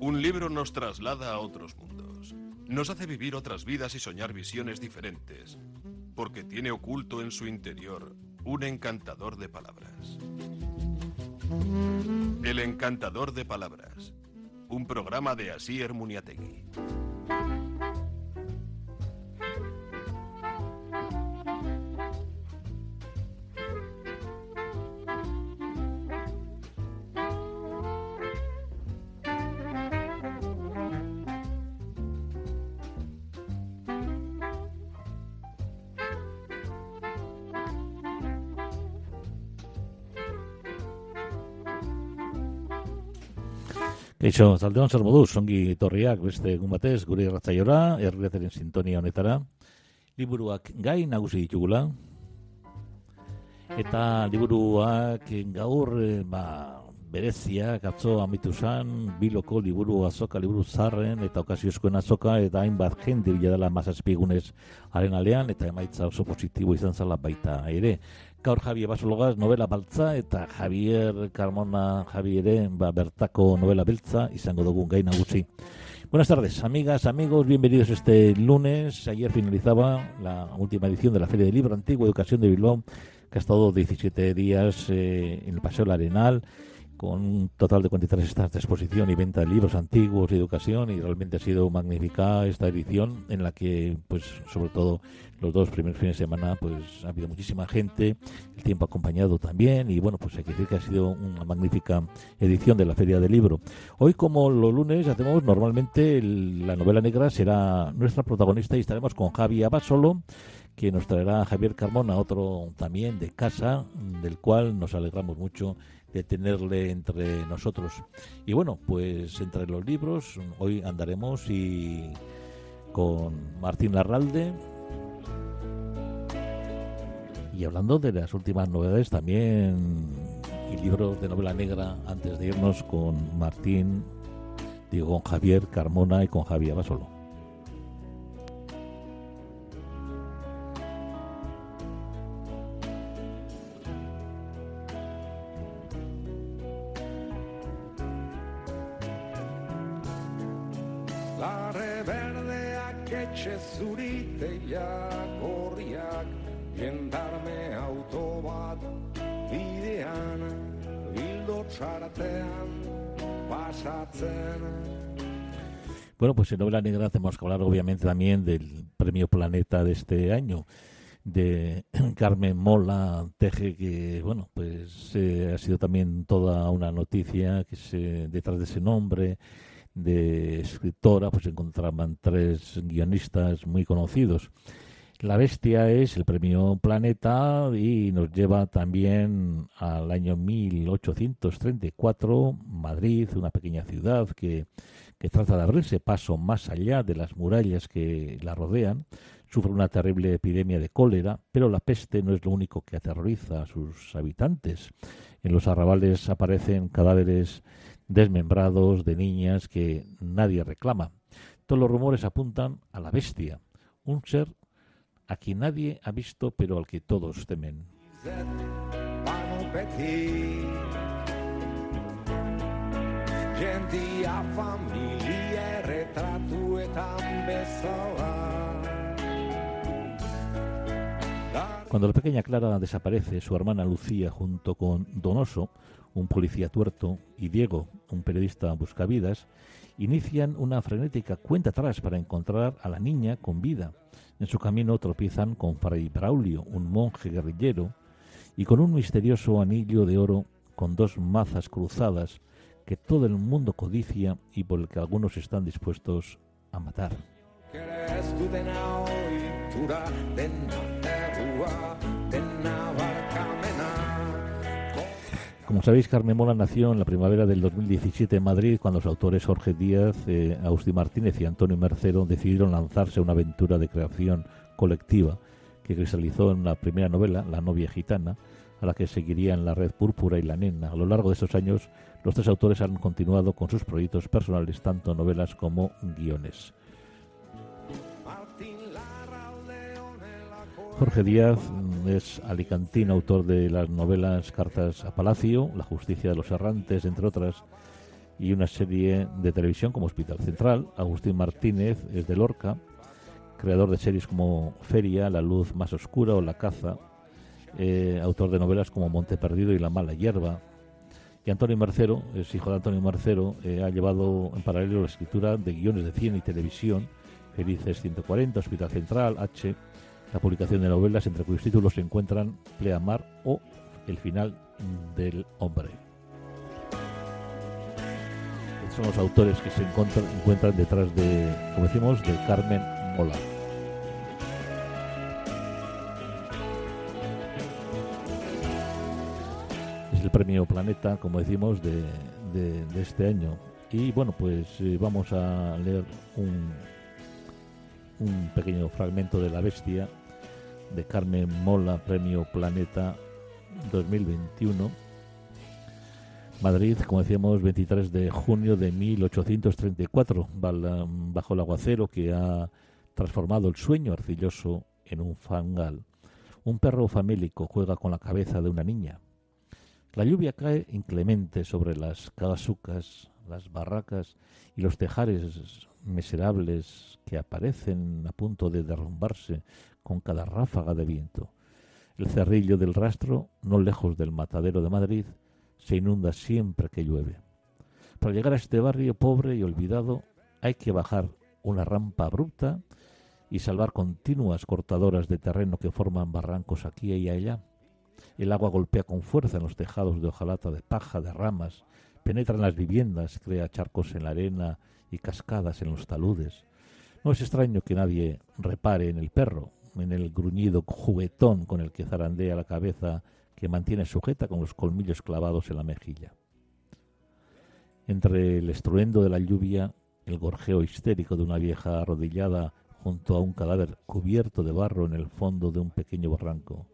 Un libro nos traslada a otros mundos. Nos hace vivir otras vidas y soñar visiones diferentes, porque tiene oculto en su interior un encantador de palabras. El encantador de palabras, un programa de Asier Muniategui. Eixo, zaldeon zer moduz, ongi torriak beste egun batez, gure irratzaiora, erreteren sintonia honetara, liburuak gai nagusi ditugula, eta liburuak gaur, eh, ba, bereziak atzo amitu zan, biloko liburu azoka, liburu zarren, eta okasioskoen azoka, eta hainbat jende bila dela mazazpigunez haren alean, eta emaitza oso positibo izan zala baita ere. Gaur Javier Basologaz novela baltza eta Javier Carmona Javiere ba, bertako novela beltza izango dugu gai nagusi. Buenas tardes, amigas, amigos, bienvenidos este lunes. Ayer finalizaba la última edición de la Feria del Libro Antiguo Educación de Bilbao, que ha estado 17 días eh, en el Paseo del Arenal con un total de 43 estas de exposición y venta de libros antiguos y educación y realmente ha sido magnífica esta edición en la que pues sobre todo los dos primeros fines de semana pues ha habido muchísima gente el tiempo acompañado también y bueno pues hay que decir que ha sido una magnífica edición de la feria del libro. Hoy como los lunes hacemos normalmente la novela negra será nuestra protagonista y estaremos con Javi Abasolo que nos traerá Javier Carmona otro también de casa del cual nos alegramos mucho de tenerle entre nosotros. Y bueno, pues entre los libros, hoy andaremos y con Martín Larralde. Y hablando de las últimas novedades también y libros de novela negra antes de irnos con Martín, digo con Javier Carmona y con Javier Basolo. Bueno, pues en Novela Negra tenemos que hablar obviamente también del Premio Planeta de este año de Carmen Mola Teje, que bueno, pues eh, ha sido también toda una noticia que se, detrás de ese nombre de escritora, pues encontraban tres guionistas muy conocidos. La Bestia es el premio Planeta y nos lleva también al año 1834, Madrid, una pequeña ciudad que que trata de abrirse paso más allá de las murallas que la rodean, sufre una terrible epidemia de cólera, pero la peste no es lo único que aterroriza a sus habitantes. En los arrabales aparecen cadáveres desmembrados de niñas que nadie reclama. Todos los rumores apuntan a la bestia, un ser a quien nadie ha visto pero al que todos temen. Cuando la pequeña Clara desaparece, su hermana Lucía, junto con Donoso, un policía tuerto, y Diego, un periodista buscavidas, inician una frenética cuenta atrás para encontrar a la niña con vida. En su camino tropiezan con Fray Braulio, un monje guerrillero, y con un misterioso anillo de oro con dos mazas cruzadas que todo el mundo codicia y por el que algunos están dispuestos a matar. Como sabéis, Carmen Mola nació en la primavera del 2017 en Madrid, cuando los autores Jorge Díaz, eh, Agustín Martínez y Antonio Mercero decidieron lanzarse a una aventura de creación colectiva que cristalizó en la primera novela, La novia gitana, a la que seguirían la Red Púrpura y la Nena. A lo largo de estos años, los tres autores han continuado con sus proyectos personales, tanto novelas como guiones. Jorge Díaz es alicantino, autor de las novelas Cartas a Palacio, La justicia de los errantes, entre otras, y una serie de televisión como Hospital Central. Agustín Martínez es de Lorca, creador de series como Feria, La luz más oscura o La caza, eh, autor de novelas como Monte Perdido y La mala hierba. Y Antonio Marcero, es hijo de Antonio Marcero, eh, ha llevado en paralelo la escritura de guiones de cine y televisión, Felices 140, Hospital Central, H, la publicación de novelas entre cuyos títulos se encuentran Pleamar o El final del hombre. Son los autores que se encuentran, detrás de, como decimos, de Carmen Mola. Es el premio Planeta, como decimos, de, de este año. Y bueno, pues eh, vamos a leer un, un pequeño fragmento de La Bestia de Carmen Mola, Premio Planeta 2021. Madrid, como decíamos, 23 de junio de 1834, bajo el aguacero que ha transformado el sueño arcilloso en un fangal. Un perro famélico juega con la cabeza de una niña. La lluvia cae inclemente sobre las casucas, las barracas y los tejares miserables que aparecen a punto de derrumbarse con cada ráfaga de viento. El cerrillo del rastro, no lejos del matadero de Madrid, se inunda siempre que llueve. Para llegar a este barrio pobre y olvidado hay que bajar una rampa abrupta y salvar continuas cortadoras de terreno que forman barrancos aquí y allá. El agua golpea con fuerza en los tejados de hojalata de paja, de ramas, penetra en las viviendas, crea charcos en la arena y cascadas en los taludes. No es extraño que nadie repare en el perro, en el gruñido juguetón con el que zarandea la cabeza que mantiene sujeta con los colmillos clavados en la mejilla. Entre el estruendo de la lluvia, el gorjeo histérico de una vieja arrodillada junto a un cadáver cubierto de barro en el fondo de un pequeño barranco.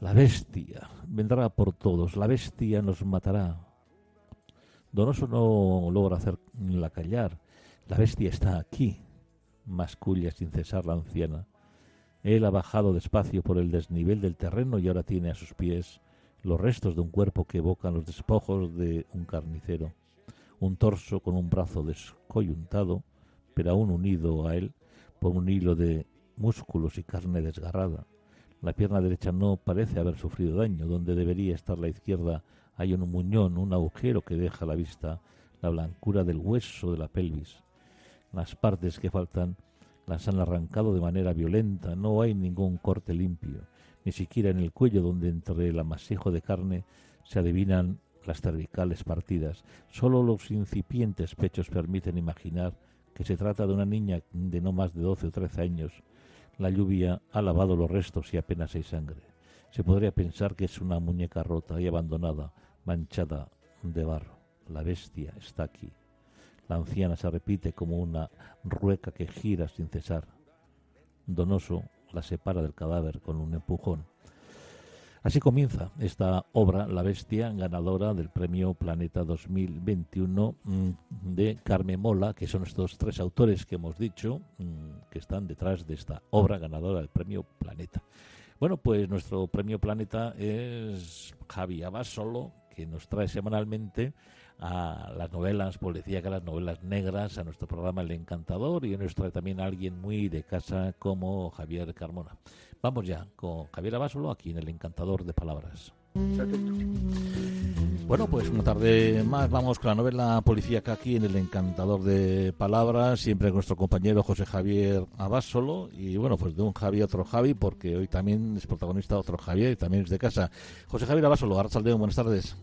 La bestia vendrá por todos, la bestia nos matará. Donoso no logra hacerla callar. La bestia está aquí, masculla sin cesar la anciana. Él ha bajado despacio por el desnivel del terreno y ahora tiene a sus pies los restos de un cuerpo que evocan los despojos de un carnicero. Un torso con un brazo descoyuntado, pero aún unido a él por un hilo de músculos y carne desgarrada. La pierna derecha no parece haber sufrido daño. Donde debería estar la izquierda hay un muñón, un agujero que deja a la vista la blancura del hueso de la pelvis. Las partes que faltan las han arrancado de manera violenta, no hay ningún corte limpio, ni siquiera en el cuello donde entre el amasijo de carne se adivinan las cervicales partidas. Solo los incipientes pechos permiten imaginar que se trata de una niña de no más de doce o trece años. La lluvia ha lavado los restos y apenas hay sangre. Se podría pensar que es una muñeca rota y abandonada, manchada de barro. La bestia está aquí. La anciana se repite como una rueca que gira sin cesar. Donoso la separa del cadáver con un empujón. Así comienza esta obra, La Bestia, ganadora del premio Planeta 2021 mm, de Carmen Mola, que son estos tres autores que hemos dicho mm, que están detrás de esta obra ganadora del premio Planeta. Bueno, pues nuestro premio Planeta es Javi Abasolo, que nos trae semanalmente a las novelas policíacas, las novelas negras, a nuestro programa El Encantador y nos trae también a alguien muy de casa como Javier Carmona. Vamos ya con Javier Abasolo aquí en El Encantador de Palabras. Bueno, pues una tarde más vamos con la novela policíaca aquí en El Encantador de Palabras, siempre con nuestro compañero José Javier Abasolo y bueno, pues de un Javi otro Javi porque hoy también es protagonista otro Javier y también es de casa. José Javier Abasolo, Arrachaldeón, buenas tardes.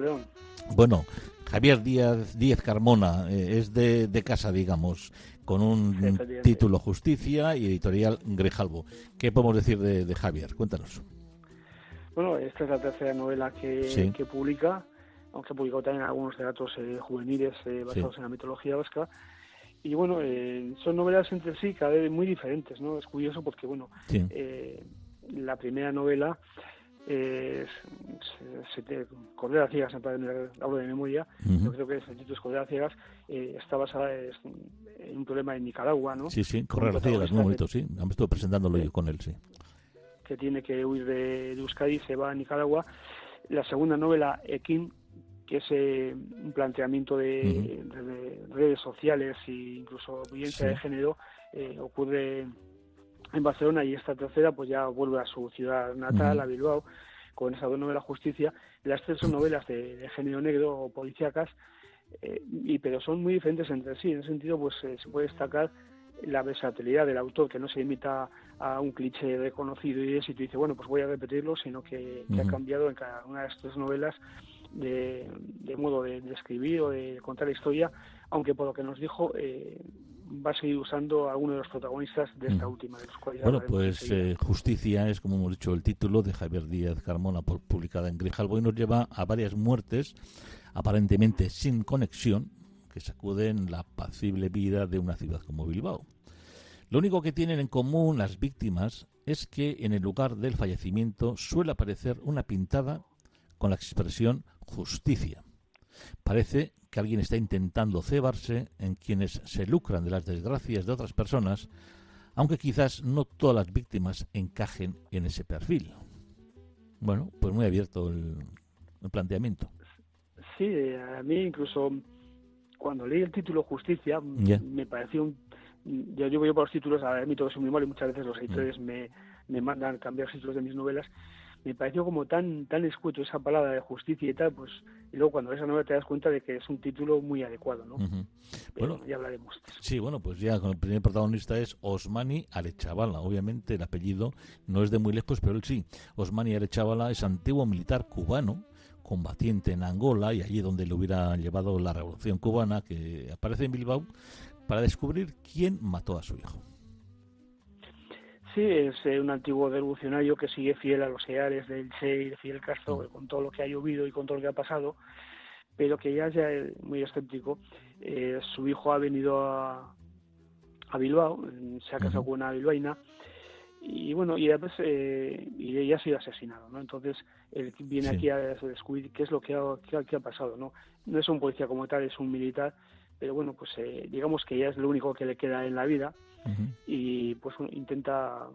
León. Bueno, Javier Díaz, Díaz Carmona eh, es de, casa, digamos, con un título Justicia y editorial Grejalvo. ¿Qué podemos decir de, Javier? Cuéntanos. Bueno, esta es la tercera novela que, publica, aunque ha publicado también algunos relatos eh, juveniles eh, basados en la mitología vasca. Y bueno, son novelas entre sí cada vez muy diferentes, ¿no? Es curioso porque, bueno, la primera novela eh, se, se Cordera Ciegas, hablo de memoria, yo creo que el título es Cordera Ciegas, eh, está basada en un problema en Nicaragua, ¿no? Sí, sí, Cordera Ciegas, un momento, sí, me estuve presentándolo yo con él, sí. Que tiene que huir de, de Euskadi, se va a Nicaragua. La segunda novela, Ekin, que es eh, un planteamiento de, redes sociales e incluso violencia de género, eh, ocurre en Barcelona y esta tercera pues ya vuelve a su ciudad natal, a Bilbao, con esa dos novelas Justicia. Las tres son novelas de, género negro o policíacas, eh, y, pero son muy diferentes entre sí. En ese sentido, pues se puede destacar la versatilidad del autor, que no se limita a un cliché reconocido y éxito y dice, bueno, pues voy a repetirlo, sino que, ha cambiado en cada una de estas novelas de, modo de, escribir o de contar la historia, aunque por lo que nos dijo eh, va a seguir usando a uno de los protagonistas de esta mm. última. De los bueno, pues eh, Justicia es, como hemos dicho, el título de Javier Díaz Carmona, publicada en Grijalbo, y nos lleva a varias muertes, aparentemente sin conexión, que sacuden la apacible vida de una ciudad como Bilbao. Lo único que tienen en común las víctimas es que en el lugar del fallecimiento suele aparecer una pintada con la expresión justicia. Parece que alguien está intentando cebarse en quienes se lucran de las desgracias de otras personas, aunque quizás no todas las víctimas encajen en ese perfil. Bueno, pues muy abierto el, planteamiento. Sí, a mí incluso cuando leí el título Justicia me pareció un... Yo llevo yo por los títulos, a mí todo es muy malo y muchas veces los editores mm. me, me mandan cambiar títulos de mis novelas me pareció como tan tan escueto esa palabra de justicia y tal, pues y luego cuando ves la novela te das cuenta de que es un título muy adecuado, ¿no? bueno, ya hablaremos. Sí, bueno, pues ya con el primer protagonista es Osmani Arechavala. Obviamente el apellido no es de muy lejos, pero él sí. Osmani Arechavala es antiguo militar cubano combatiente en Angola y allí donde le hubiera llevado la revolución cubana que aparece en Bilbao para descubrir quién mató a su hijo. Sí, es eh, un antiguo revolucionario que sigue fiel a los ideales del Che y de Fidel Castro, mm. con todo lo que ha llovido y con todo lo que ha pasado, pero que ya, ya es muy escéptico. Eh, su hijo ha venido a, a Bilbao, se ha casado con una bilbaína, y bueno, y después eh, y ella ha sido asesinado, ¿no? Entonces, él viene aquí a descubrir qué es lo que ha, qué ha, pasado, ¿no? No es un policía como tal, es un militar, pero bueno, pues digamos que ya es lo único que le queda en la vida y pues intenta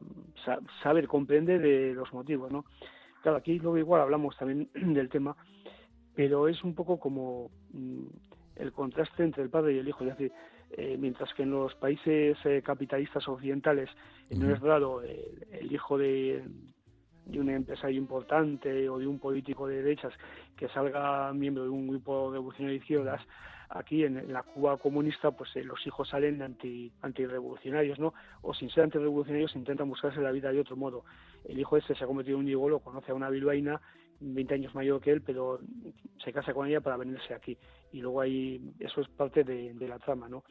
saber, comprender de los motivos, ¿no? Claro, aquí luego igual hablamos también del tema, pero es un poco como mm, el contraste entre el padre y el hijo, es decir, eh, mientras que en los países eh, capitalistas occidentales no es raro el hijo de, de un empresario importante o de un político de derechas que salga miembro de un grupo revolucionario de izquierdas, aquí en, la Cuba comunista, pues eh, los hijos salen anti, antirrevolucionarios, ¿no? O sin ser antirrevolucionarios intentan buscarse la vida de otro modo. El hijo ese se ha convertido en un gigolo, conoce a una bilbaína 20 años mayor que él, pero se casa con ella para venirse aquí. Y luego ahí, eso es parte de, de la trama, ¿no?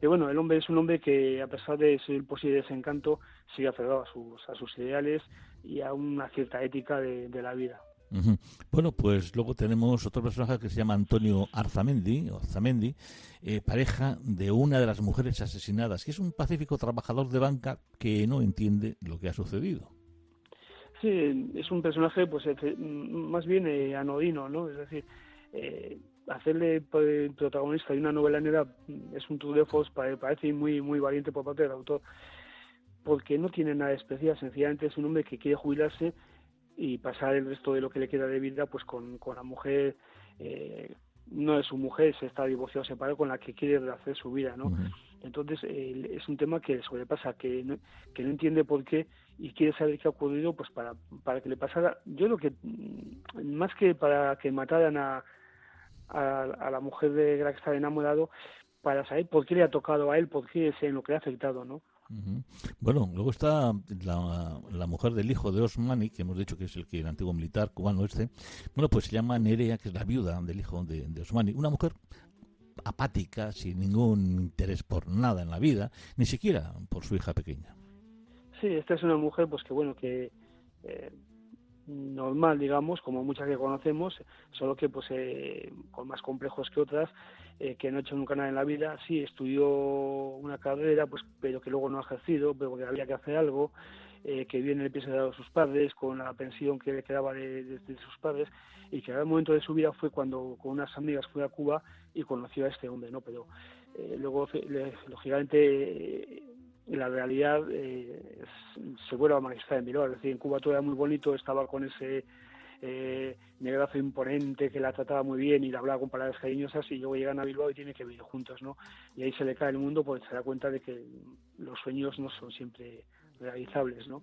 Pero bueno, el hombre es un hombre que, a pesar de ser posible desencanto, sigue aferrado a sus, a sus ideales y a una cierta ética de, de la vida. Bueno, pues luego tenemos otro personaje que se llama Antonio Arzamendi, Arzamendi eh, pareja de una de las mujeres asesinadas, que es un pacífico trabajador de banca que no entiende lo que ha sucedido. Sí, es un personaje, pues, más bien eh, anodino, ¿no? Es decir, eh, hacerle protagonista de una novela negra es un tour de parece muy muy valiente por parte del autor porque no tiene nada especial sencillamente es un hombre que quiere jubilarse y pasar el resto de lo que le queda de vida pues con, con la mujer eh, no es su mujer se está divorciado separado con la que quiere hacer su vida no entonces es un tema que le sobrepasa que no, que no entiende por qué y quiere saber qué ha ocurrido pues para para que le pasara. Yo lo que más que para que mataran a a, la mujer de la que está enamorado para saber por qué le ha tocado a él, por qué es en lo que le ha afectado, ¿no? Bueno, luego está la, mujer del hijo de Osmani, que hemos dicho que es el que el antiguo militar cubano este. Bueno, pues se llama Nerea, que es la viuda del hijo de, Osmani. Una mujer apática, sin ningún interés por nada en la vida, ni siquiera por su hija pequeña. Sí, esta es una mujer, pues que bueno, que eh, normal, digamos, como muchas que conocemos, solo que pues eh, con más complejos que otras, eh, que no ha hecho nunca nada en la vida. Sí, estudió una carrera, pues pero que luego no ha ejercido, pero que había que hacer algo, eh, que viene el piso de sus padres, con la pensión que le quedaba de, sus padres, y que el momento de su vida fue cuando con unas amigas fue a Cuba y conoció a este hombre, ¿no? Pero luego, lógicamente, la realidad eh, se vuelve a manifestar en Bilbao. Es decir, en Cuba todo era muy bonito, estaba con ese eh, negrazo imponente que la trataba muy bien y le hablaba con palabras cariñosas y luego llegan a Bilbao y tienen que vivir juntos, ¿no? Y ahí se le cae el mundo porque se da cuenta de que los sueños no son siempre realizables, ¿no?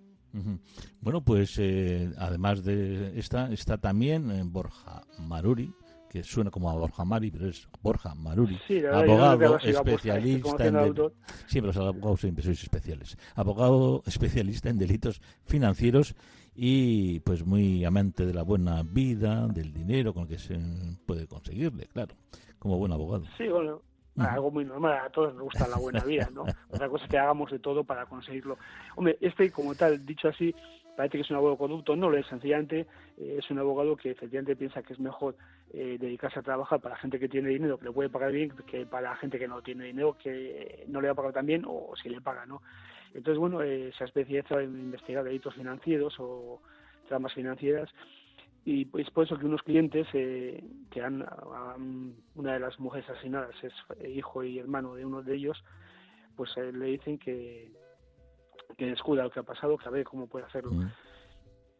Bueno, pues eh, además de esta, está también en Borja Maruri, que suena como a Borja Mari, pero es Borja Maruri, abogado especialista en los abogados siempre sois especiales. Abogado especialista en delitos financieros y pues muy amante de la buena vida, del dinero con el que se puede conseguirle, claro, como buen abogado. Sí, bueno, algo muy normal, a todos nos gusta la buena vida, ¿no? Otra cosa es que hagamos de todo para conseguirlo. Hombre, este como tal, dicho así, parece que es un abogado corrupto, no lo es, sencillamente eh, es un abogado que efectivamente piensa que es mejor eh, dedicarse a trabajar para gente que tiene dinero, que le puede pagar bien, que para gente que no tiene dinero, que no le va a pagar tan bien o si le paga, ¿no? Entonces, bueno, eh, se ha especializado en investigar delitos financieros o tramas financieras y pues por eso que unos clientes eh, que han, una de las mujeres asesinadas es hijo y hermano de uno de ellos, pues le dicen que que descuida lo que ha pasado, que a ver cómo puede hacerlo.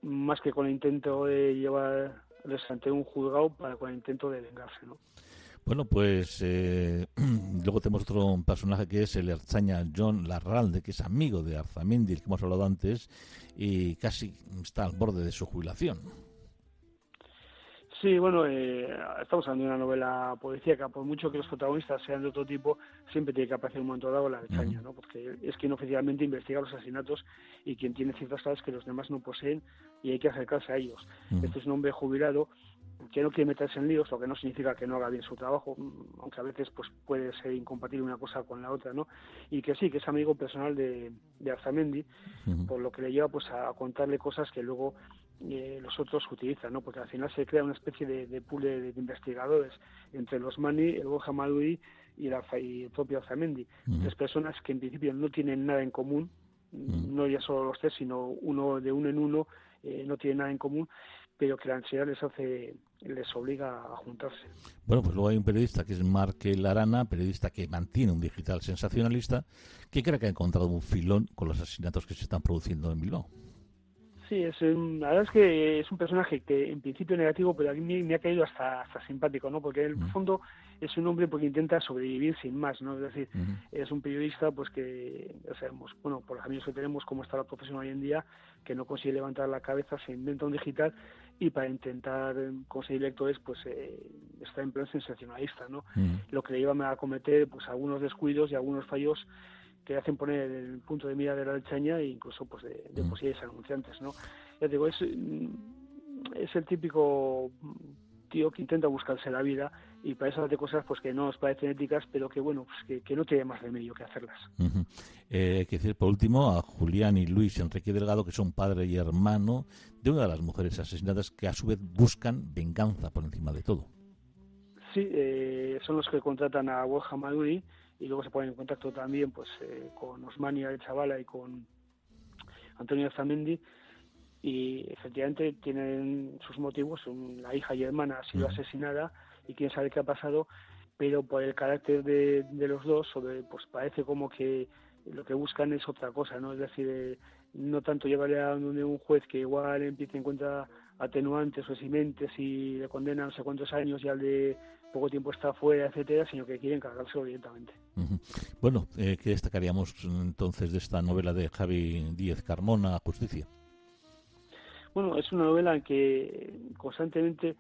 Más que con el intento de llevarles ante un juzgado para con el intento de vengarse, ¿no? Bueno, pues eh, luego tenemos otro personaje que es el Erzaña John Larralde, que es amigo de Arzamendi, que hemos hablado antes, y casi está al borde de su jubilación. Sí, bueno, eh, estamos hablando de una novela policíaca, por mucho que los protagonistas sean de otro tipo, siempre tiene que aparecer un momento dado la Erzaña, ¿no? Porque es quien oficialmente investiga los asesinatos y quien tiene ciertas claves que los demás no poseen y hay que acercarse a ellos. Este es un hombre jubilado que no quiere meterse en líos, lo que no significa que no haga bien su trabajo, aunque a veces pues puede ser incompatible una cosa con la otra, ¿no? Y que sí, que es amigo personal de, de Arzamendi, por lo que le lleva pues a contarle cosas que luego eh, los otros utilizan, ¿no? Porque al final se crea una especie de, de pool de, investigadores entre los Mani, el Borja Maduri y, la, y el propio Arzamendi. Tres personas que en principio no tienen nada en común, no ya solo los tres, sino uno de uno en uno, eh, no tienen nada en común, pero que la ansiedad les hace les obliga a juntarse. Bueno, pues luego hay un periodista que es Marque Larana, periodista que mantiene un digital sensacionalista, que cree que ha encontrado un filón con los asesinatos que se están produciendo en Bilbao. Sí, es la verdad es que es un personaje que en principio negativo, pero a mí me, ha caído hasta, hasta simpático, ¿no? Porque en el fondo es un hombre porque intenta sobrevivir sin más, ¿no? Es decir, es un periodista pues que ya sabemos, bueno, por los amigos que tenemos, cómo está la profesión hoy en día, que no consigue levantar la cabeza, se inventa un digital y para intentar conseguir lectores pues eh, está en plan sensacionalista, ¿no? Lo que le lleva a cometer pues algunos descuidos y algunos fallos que hacen poner el punto de mira de la lechaña e incluso pues de, de posibles anunciantes, ¿no? Ya digo, es, es el típico tío que intenta buscarse la vida y para eso hace cosas pues que no nos parecen éticas, pero que bueno, pues que, no tiene más remedio que hacerlas. Eh, hay que decir por último a Julián y Luis Enrique Delgado, que son padre y hermano de una de las mujeres asesinadas que a su vez buscan venganza por encima de todo. Sí, eh, son los que contratan a Borja Maduri y luego se ponen en contacto también pues eh, con Osmania de Chavala y con Antonio Zamendi y efectivamente tienen sus motivos, la hija y hermana ha sido asesinada y quién sabe qué ha pasado, pero por el carácter de, los dos, sobre, pues parece como que lo que buscan es otra cosa, ¿no? Es decir, eh, no tanto llevarle a un juez que igual empiece en cuenta atenuantes o eximentes y le condenan no sé cuántos años y al de poco tiempo está fuera, etcétera, sino que quieren cargárselo directamente. Bueno, eh, ¿qué destacaríamos entonces de esta novela de Javi Díez Carmona, Justicia? Bueno, es una novela en que constantemente eh,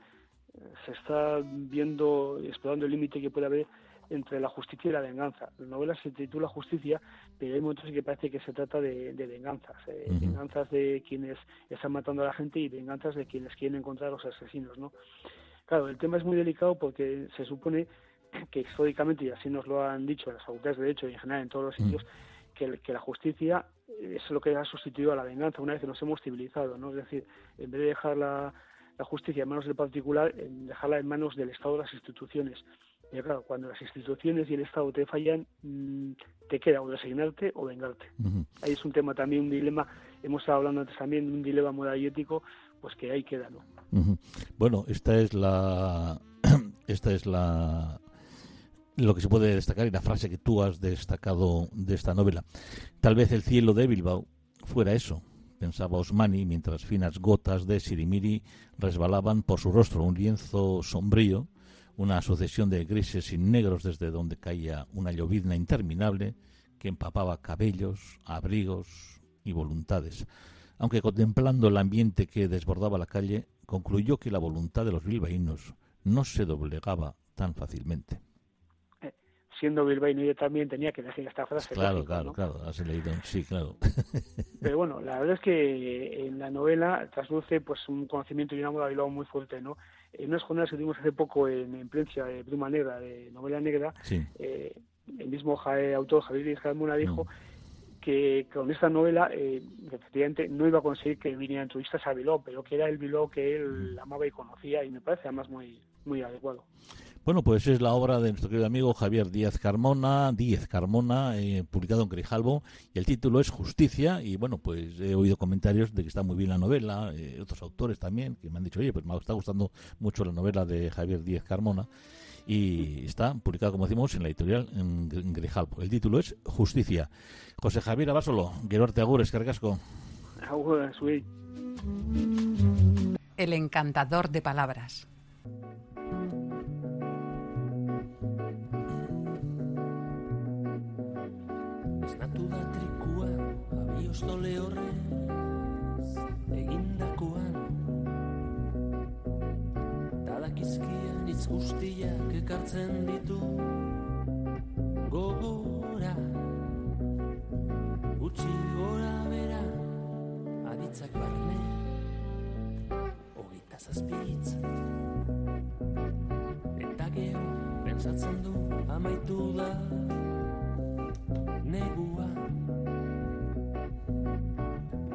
se está viendo y explorando el límite que puede haber entre la justicia y la venganza. La novela se titula Justicia, pero hay momentos en que parece que se trata de, venganzas, eh, venganzas de quienes están matando a la gente y venganzas de quienes quieren encontrar a los asesinos, ¿no? Claro, el tema es muy delicado porque se supone que históricamente, y así nos lo han dicho las autoridades de derecho y en general en todos los sitios, que, que la justicia es lo que ha sustituido a la venganza una vez que nos hemos civilizado, ¿no? Es decir, en vez de dejar la, la justicia en manos del particular, en dejarla en manos del Estado de las instituciones. Y claro, cuando las instituciones y el Estado te fallan, mm, te queda o resignarte o vengarte. Ahí es un tema también, un dilema, hemos estado hablando antes también de un dilema moral y ético, pues que ahí queda, ¿no? Bueno, esta es la... esta es la lo que se puede destacar y la frase que tú has destacado de esta novela. Tal vez el cielo de Bilbao fuera eso, pensaba Osmani, mientras finas gotas de sirimiri resbalaban por su rostro, un lienzo sombrío, una sucesión de grises y negros desde donde caía una llovizna interminable que empapaba cabellos, abrigos y voluntades. Aunque contemplando el ambiente que desbordaba la calle, concluyó que la voluntad de los bilbaínos no se doblegaba tan fácilmente siendo bilbaíno yo también tenía que decir esta frase. Claro, claro, claro, has leído, sí, claro. Pero bueno, la verdad es que en la novela trasluce pues un conocimiento y una moda Bilbao muy fuerte, ¿no? En unas jornadas que tuvimos hace poco en, en prensa de Bruma Negra, de novela negra, eh, el mismo autor Javier Díaz Carmona dijo mm. Que con esta novela eh, efectivamente no iba a conseguir que vinieran turistas a Bilbao, pero que era el Bilbao que él amaba y conocía y me parece además muy, muy adecuado. Bueno, pues es la obra de nuestro querido amigo Javier Díaz Carmona, Díez Carmona, eh, publicado en Grijalbo, y el título es Justicia, y bueno, pues he oído comentarios de que está muy bien la novela, eh, otros autores también, que me han dicho, oye, pues me está gustando mucho la novela de Javier Díez Carmona, y está publicado, como decimos, en la editorial en, Grijalbo. El título es Justicia. José Javier Abasolo, Gerarte Agures, Cargasco. El encantador de palabras. Egindakoan Tadakizkian itz guztiak ekartzen ditu Gogora Utsi gora bera Aditzak barne Ogita zazpitz Eta gero Pensatzen du amaitu da Negua.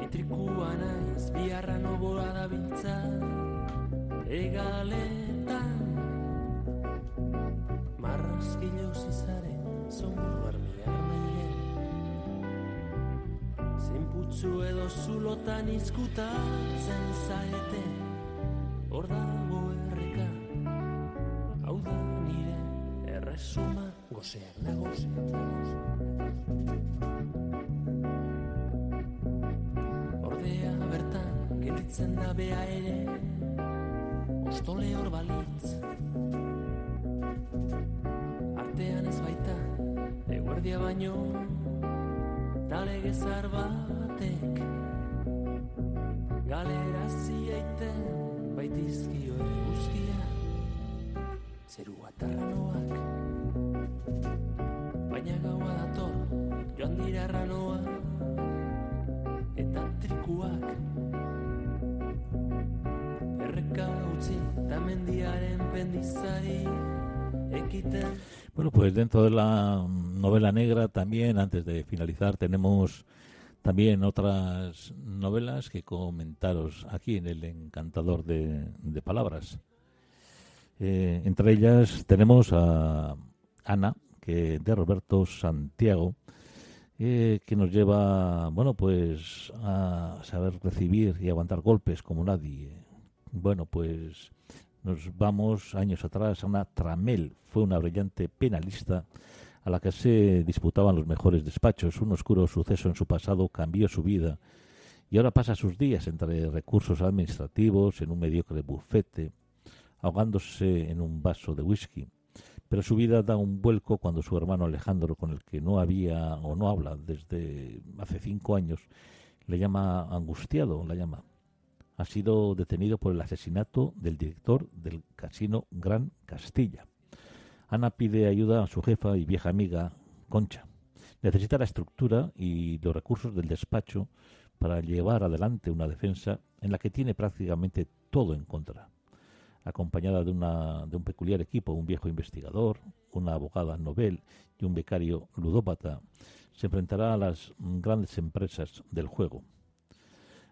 Itrikua naiz biharra noboa da biltza Egaletan zomurro armiar maile Zein putzu edo zulotan izkutatzen zaete Hor dago erreka Hau da nire erresuma Gozeak nagozeak Ordea bertan gelitzen da bea ere Ostole hor balitz Ostole hor balitz Tale gezar batek Galera zieiten Baitizkio eguzkia. Zeru atarranoak Baina gaua dator Joan dira arranoa Eta trikuak Bueno, pues dentro de la novela negra también, antes de finalizar, tenemos también otras novelas que comentaros aquí en el Encantador de, Palabras. Eh, entre ellas tenemos a Ana, que de Roberto Santiago, eh, que nos lleva, bueno, pues a saber recibir y aguantar golpes como nadie. Bueno, pues nos vamos años atrás. Ana Tramel fue una brillante penalista a la que se disputaban los mejores despachos. Un oscuro suceso en su pasado cambió su vida y ahora pasa sus días entre recursos administrativos, en un mediocre bufete, ahogándose en un vaso de whisky. Pero su vida da un vuelco cuando su hermano Alejandro, con el que no había o no habla desde hace cinco años, le llama angustiado, la llama ha sido detenido por el asesinato del director del casino Gran Castilla. Ana pide ayuda a su jefa y vieja amiga, Concha. Necesita la estructura y los recursos del despacho para llevar adelante una defensa en la que tiene prácticamente todo en contra. Acompañada de, un peculiar equipo, un viejo investigador, una abogada novel y un becario ludópata, se enfrentará a las grandes empresas del juego.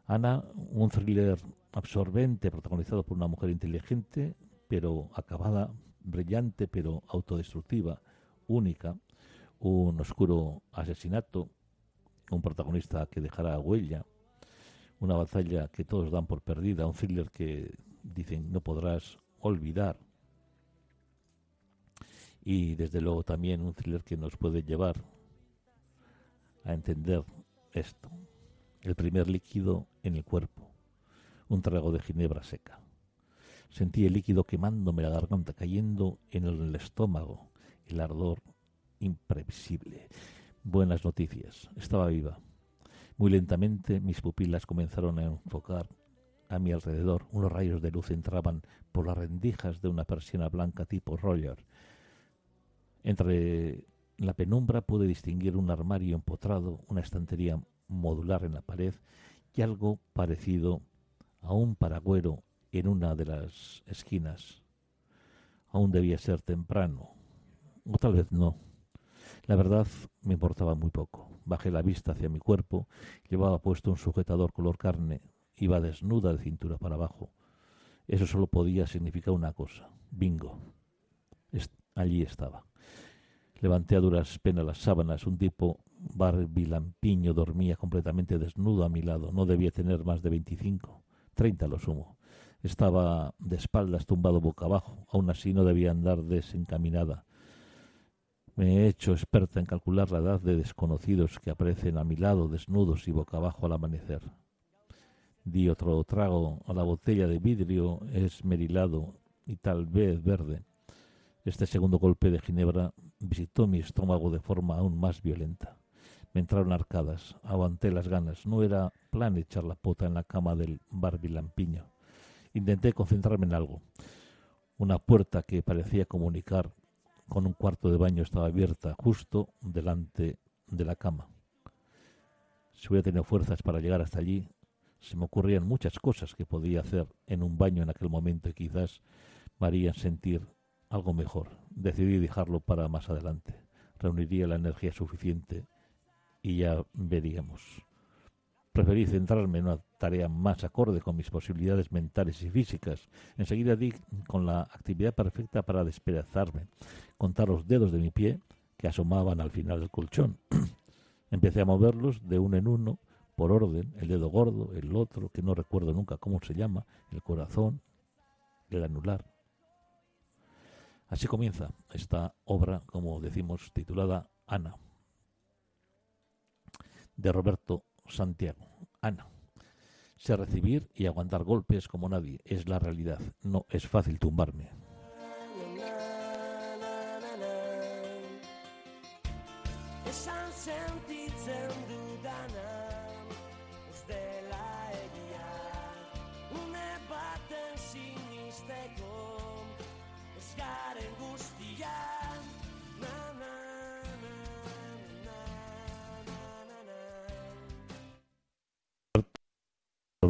Ana, un thriller absorbente protagonizado por una mujer inteligente, pero acabada, brillante, pero autodestructiva, única, un oscuro asesinato, un protagonista que dejará huella, una batalla que todos dan por perdida, un thriller que dicen no podrás olvidar y desde luego también un thriller que nos puede llevar a entender esto. El primer líquido en el cuerpo, un trago de ginebra seca. Sentí el líquido quemándome la garganta, cayendo en el estómago, el ardor imprevisible. Buenas noticias, estaba viva. Muy lentamente mis pupilas comenzaron a enfocar a mi alrededor. Unos rayos de luz entraban por las rendijas de una persiana blanca tipo Roger. Entre la penumbra pude distinguir un armario empotrado, una estantería modular en la pared y algo parecido a un paragüero en una de las esquinas. Aún debía ser temprano, o tal vez no. La verdad me importaba muy poco. Bajé la vista hacia mi cuerpo, llevaba puesto un sujetador color carne, iba desnuda de cintura para abajo. Eso solo podía significar una cosa. Bingo. allí estaba. Levanté a duras penas las sábanas. Un tipo barbilampiño dormía completamente desnudo a mi lado. No debía tener más de veinticinco, treinta lo sumo. Estaba de espaldas tumbado boca abajo. Aún así no debía andar desencaminada. Me he hecho experta en calcular la edad de desconocidos que aparecen a mi lado, desnudos y boca abajo al amanecer. Di otro trago a la botella de vidrio esmerilado y tal vez verde. Este segundo golpe de ginebra visitó mi estómago de forma aún más violenta. Me entraron arcadas, aguanté las ganas. No era plan echar la pota en la cama del barbilampiño. Intenté concentrarme en algo. Una puerta que parecía comunicar con un cuarto de baño estaba abierta justo delante de la cama. Si hubiera tenido fuerzas para llegar hasta allí, se me ocurrían muchas cosas que podía hacer en un baño en aquel momento y quizás me harían sentir algo mejor. Decidí dejarlo para más adelante. Reuniría la energía suficiente y ya veríamos. Preferí centrarme en una tarea más acorde con mis posibilidades mentales y físicas. Enseguida di con la actividad perfecta para despedazarme, contar los dedos de mi pie que asomaban al final del colchón. Empecé a moverlos de uno en uno, por orden, el dedo gordo, el otro, que no recuerdo nunca cómo se llama, el corazón, el anular. Así comienza esta obra, como decimos, titulada Ana, de Roberto Santiago. Ana. Sé recibir y aguantar golpes como nadie. Es la realidad. No es fácil tumbarme.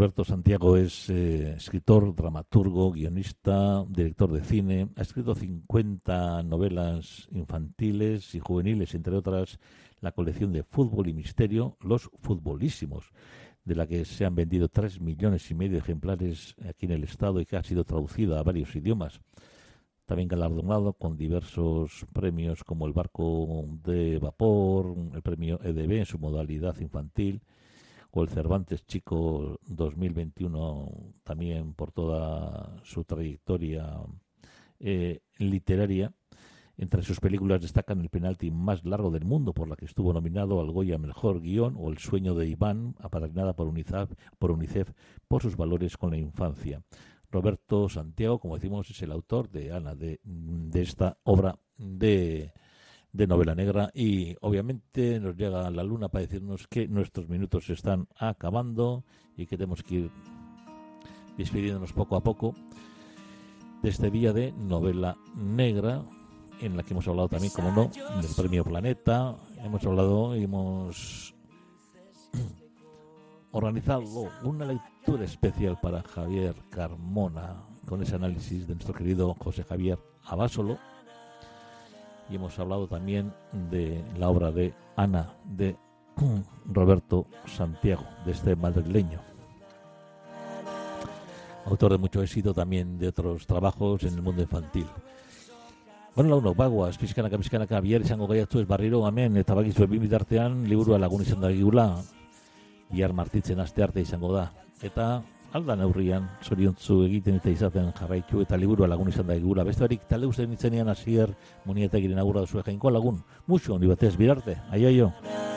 Roberto Santiago es eh, escritor, dramaturgo, guionista, director de cine. Ha escrito 50 novelas infantiles y juveniles, entre otras la colección de Fútbol y Misterio, Los Futbolísimos, de la que se han vendido tres millones y medio de ejemplares aquí en el Estado y que ha sido traducida a varios idiomas. También galardonado con diversos premios como el Barco de Vapor, el premio EDB en su modalidad infantil, o el Cervantes Chico 2021 también por toda su trayectoria eh, literaria. Entre sus películas destacan El penalti más largo del mundo, por la que estuvo nominado al Goya Mejor Guión, o El sueño de Iván, apadrinada por UNICEF, por UNICEF por sus valores con la infancia. Roberto Santiago, como decimos, es el autor de Ana, de, de esta obra de, de novela negra y obviamente nos llega la luna para decirnos que nuestros minutos se están acabando y que tenemos que ir despidiéndonos poco a poco de este día de novela negra en la que hemos hablado también, como no, del premio Planeta, hemos hablado y hemos organizado una lectura especial para Javier Carmona con ese análisis de nuestro querido José Javier Abásolo y hemos hablado también de la obra de Ana de Roberto Santiago, de este madrileño. Autor de mucho éxito también de otros trabajos en el mundo infantil. Bueno, launo, bagoaz, pizkanaka, pizkanaka, bihar izango gaiatu ez barriro, hemen, eta bakizu bitartean, liburua lagun izan da gigula, bihar martitzen aste arte izango da. Eta alda neurrian, zoriontzu egiten eta izaten jarraitu, eta liburua lagun izan da gigula. Beste barik, talde uste nitzenean asier, munieta giren agurra duzu jainko lagun, musu, handi batez, birarte, aio, aio.